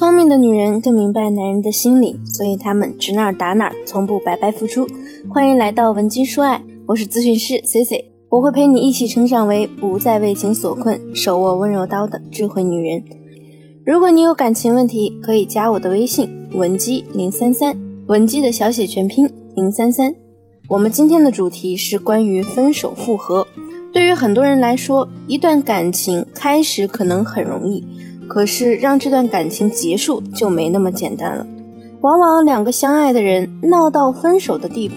聪明的女人更明白男人的心理，所以她们指哪儿打哪儿，从不白白付出。欢迎来到文姬说爱，我是咨询师 C C，我会陪你一起成长为不再为情所困、手握温柔刀的智慧女人。如果你有感情问题，可以加我的微信文姬零三三，文姬的小写全拼零三三。我们今天的主题是关于分手复合。对于很多人来说，一段感情开始可能很容易。可是，让这段感情结束就没那么简单了。往往两个相爱的人闹到分手的地步，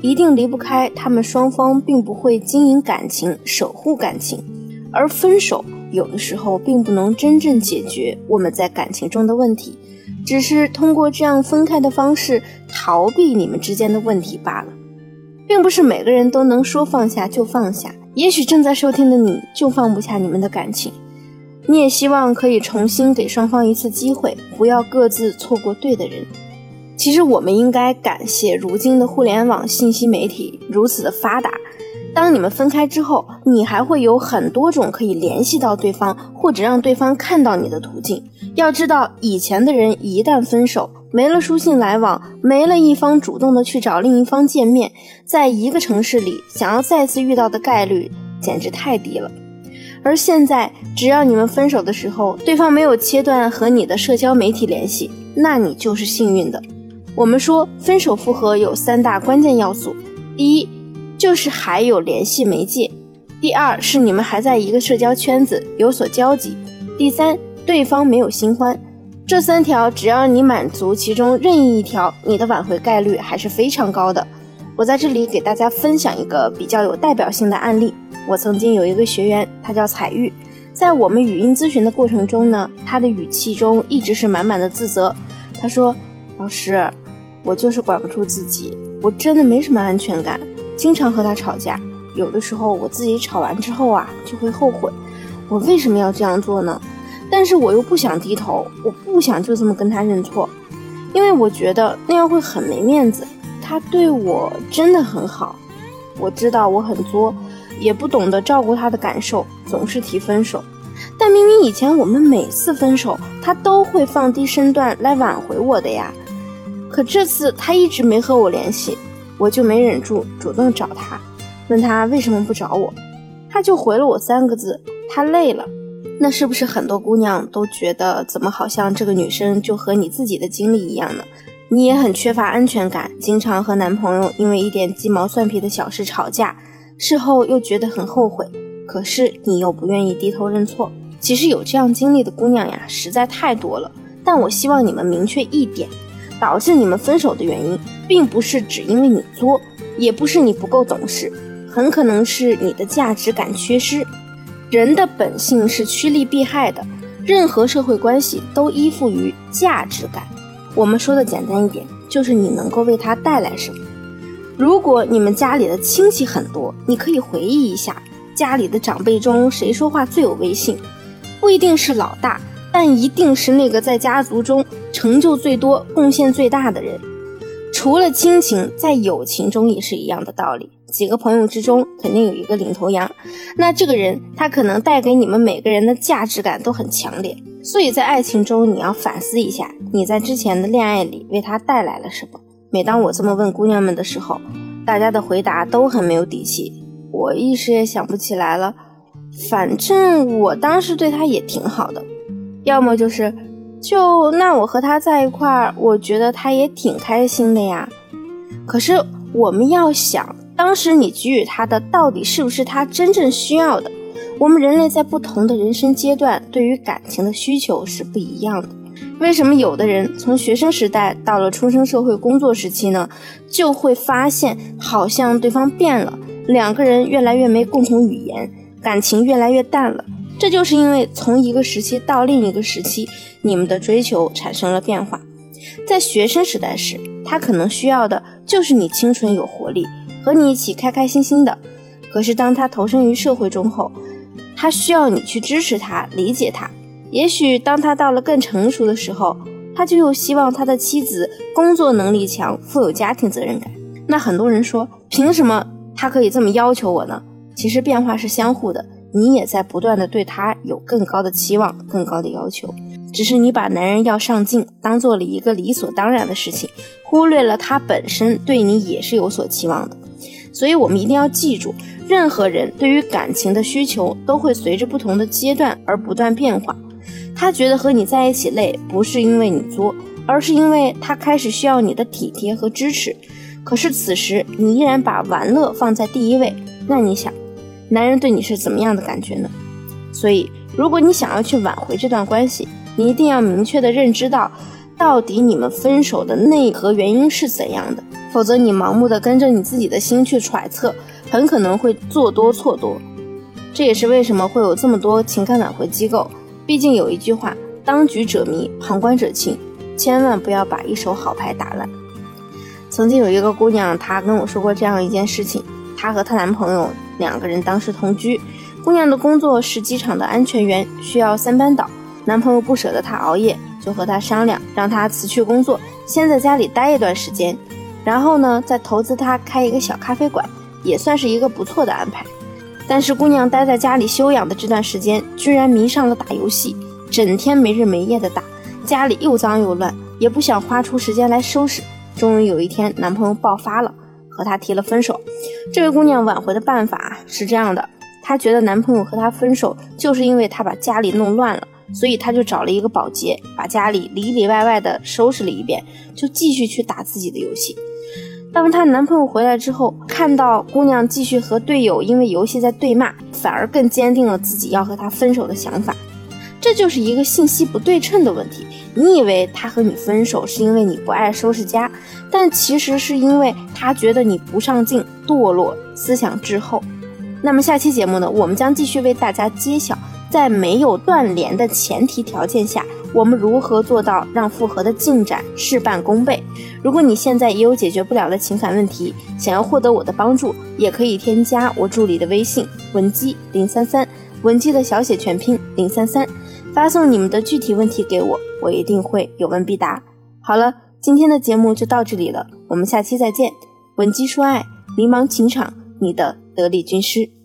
一定离不开他们双方并不会经营感情、守护感情。而分手有的时候并不能真正解决我们在感情中的问题，只是通过这样分开的方式逃避你们之间的问题罢了。并不是每个人都能说放下就放下，也许正在收听的你就放不下你们的感情。你也希望可以重新给双方一次机会，不要各自错过对的人。其实我们应该感谢如今的互联网信息媒体如此的发达。当你们分开之后，你还会有很多种可以联系到对方或者让对方看到你的途径。要知道，以前的人一旦分手，没了书信来往，没了一方主动的去找另一方见面，在一个城市里想要再次遇到的概率简直太低了。而现在，只要你们分手的时候，对方没有切断和你的社交媒体联系，那你就是幸运的。我们说，分手复合有三大关键要素：第一，就是还有联系媒介；第二，是你们还在一个社交圈子有所交集；第三，对方没有新欢。这三条，只要你满足其中任意一条，你的挽回概率还是非常高的。我在这里给大家分享一个比较有代表性的案例。我曾经有一个学员，他叫彩玉，在我们语音咨询的过程中呢，他的语气中一直是满满的自责。他说：“老师，我就是管不住自己，我真的没什么安全感，经常和他吵架。有的时候我自己吵完之后啊，就会后悔，我为什么要这样做呢？但是我又不想低头，我不想就这么跟他认错，因为我觉得那样会很没面子。他对我真的很好，我知道我很作。”也不懂得照顾他的感受，总是提分手。但明明以前我们每次分手，他都会放低身段来挽回我的呀。可这次他一直没和我联系，我就没忍住主动找他，问他为什么不找我。他就回了我三个字：他累了。那是不是很多姑娘都觉得，怎么好像这个女生就和你自己的经历一样呢？你也很缺乏安全感，经常和男朋友因为一点鸡毛蒜皮的小事吵架。事后又觉得很后悔，可是你又不愿意低头认错。其实有这样经历的姑娘呀，实在太多了。但我希望你们明确一点：导致你们分手的原因，并不是只因为你作，也不是你不够懂事，很可能是你的价值感缺失。人的本性是趋利避害的，任何社会关系都依附于价值感。我们说的简单一点，就是你能够为他带来什么。如果你们家里的亲戚很多，你可以回忆一下家里的长辈中谁说话最有威信，不一定是老大，但一定是那个在家族中成就最多、贡献最大的人。除了亲情，在友情中也是一样的道理。几个朋友之中肯定有一个领头羊，那这个人他可能带给你们每个人的价值感都很强烈。所以在爱情中，你要反思一下你在之前的恋爱里为他带来了什么。每当我这么问姑娘们的时候，大家的回答都很没有底气。我一时也想不起来了，反正我当时对他也挺好的。要么就是，就那我和他在一块儿，我觉得他也挺开心的呀。可是我们要想，当时你给予他的到底是不是他真正需要的？我们人类在不同的人生阶段，对于感情的需求是不一样的。为什么有的人从学生时代到了出生社会工作时期呢，就会发现好像对方变了，两个人越来越没共同语言，感情越来越淡了？这就是因为从一个时期到另一个时期，你们的追求产生了变化。在学生时代时，他可能需要的就是你清纯有活力，和你一起开开心心的。可是当他投身于社会中后，他需要你去支持他，理解他。也许当他到了更成熟的时候，他就又希望他的妻子工作能力强，富有家庭责任感。那很多人说，凭什么他可以这么要求我呢？其实变化是相互的，你也在不断的对他有更高的期望、更高的要求。只是你把男人要上进当做了一个理所当然的事情，忽略了他本身对你也是有所期望的。所以，我们一定要记住，任何人对于感情的需求都会随着不同的阶段而不断变化。他觉得和你在一起累，不是因为你作，而是因为他开始需要你的体贴和支持。可是此时你依然把玩乐放在第一位，那你想，男人对你是怎么样的感觉呢？所以，如果你想要去挽回这段关系，你一定要明确的认知到，到底你们分手的内核原因是怎样的。否则，你盲目的跟着你自己的心去揣测，很可能会做多错多。这也是为什么会有这么多情感挽回机构。毕竟有一句话：“当局者迷，旁观者清。”千万不要把一手好牌打烂。曾经有一个姑娘，她跟我说过这样一件事情：她和她男朋友两个人当时同居，姑娘的工作是机场的安全员，需要三班倒。男朋友不舍得她熬夜，就和她商量，让她辞去工作，先在家里待一段时间。然后呢，再投资他开一个小咖啡馆，也算是一个不错的安排。但是姑娘待在家里休养的这段时间，居然迷上了打游戏，整天没日没夜的打，家里又脏又乱，也不想花出时间来收拾。终于有一天，男朋友爆发了，和她提了分手。这位姑娘挽回的办法是这样的：她觉得男朋友和她分手，就是因为他把家里弄乱了。所以她就找了一个保洁，把家里里里外外的收拾了一遍，就继续去打自己的游戏。当她男朋友回来之后，看到姑娘继续和队友因为游戏在对骂，反而更坚定了自己要和他分手的想法。这就是一个信息不对称的问题。你以为他和你分手是因为你不爱收拾家，但其实是因为他觉得你不上进、堕落、思想滞后。那么下期节目呢，我们将继续为大家揭晓。在没有断联的前提条件下，我们如何做到让复合的进展事半功倍？如果你现在也有解决不了的情感问题，想要获得我的帮助，也可以添加我助理的微信文姬零三三，文姬的小写全拼零三三，发送你们的具体问题给我，我一定会有问必答。好了，今天的节目就到这里了，我们下期再见。文姬说爱，迷茫情场，你的得力军师。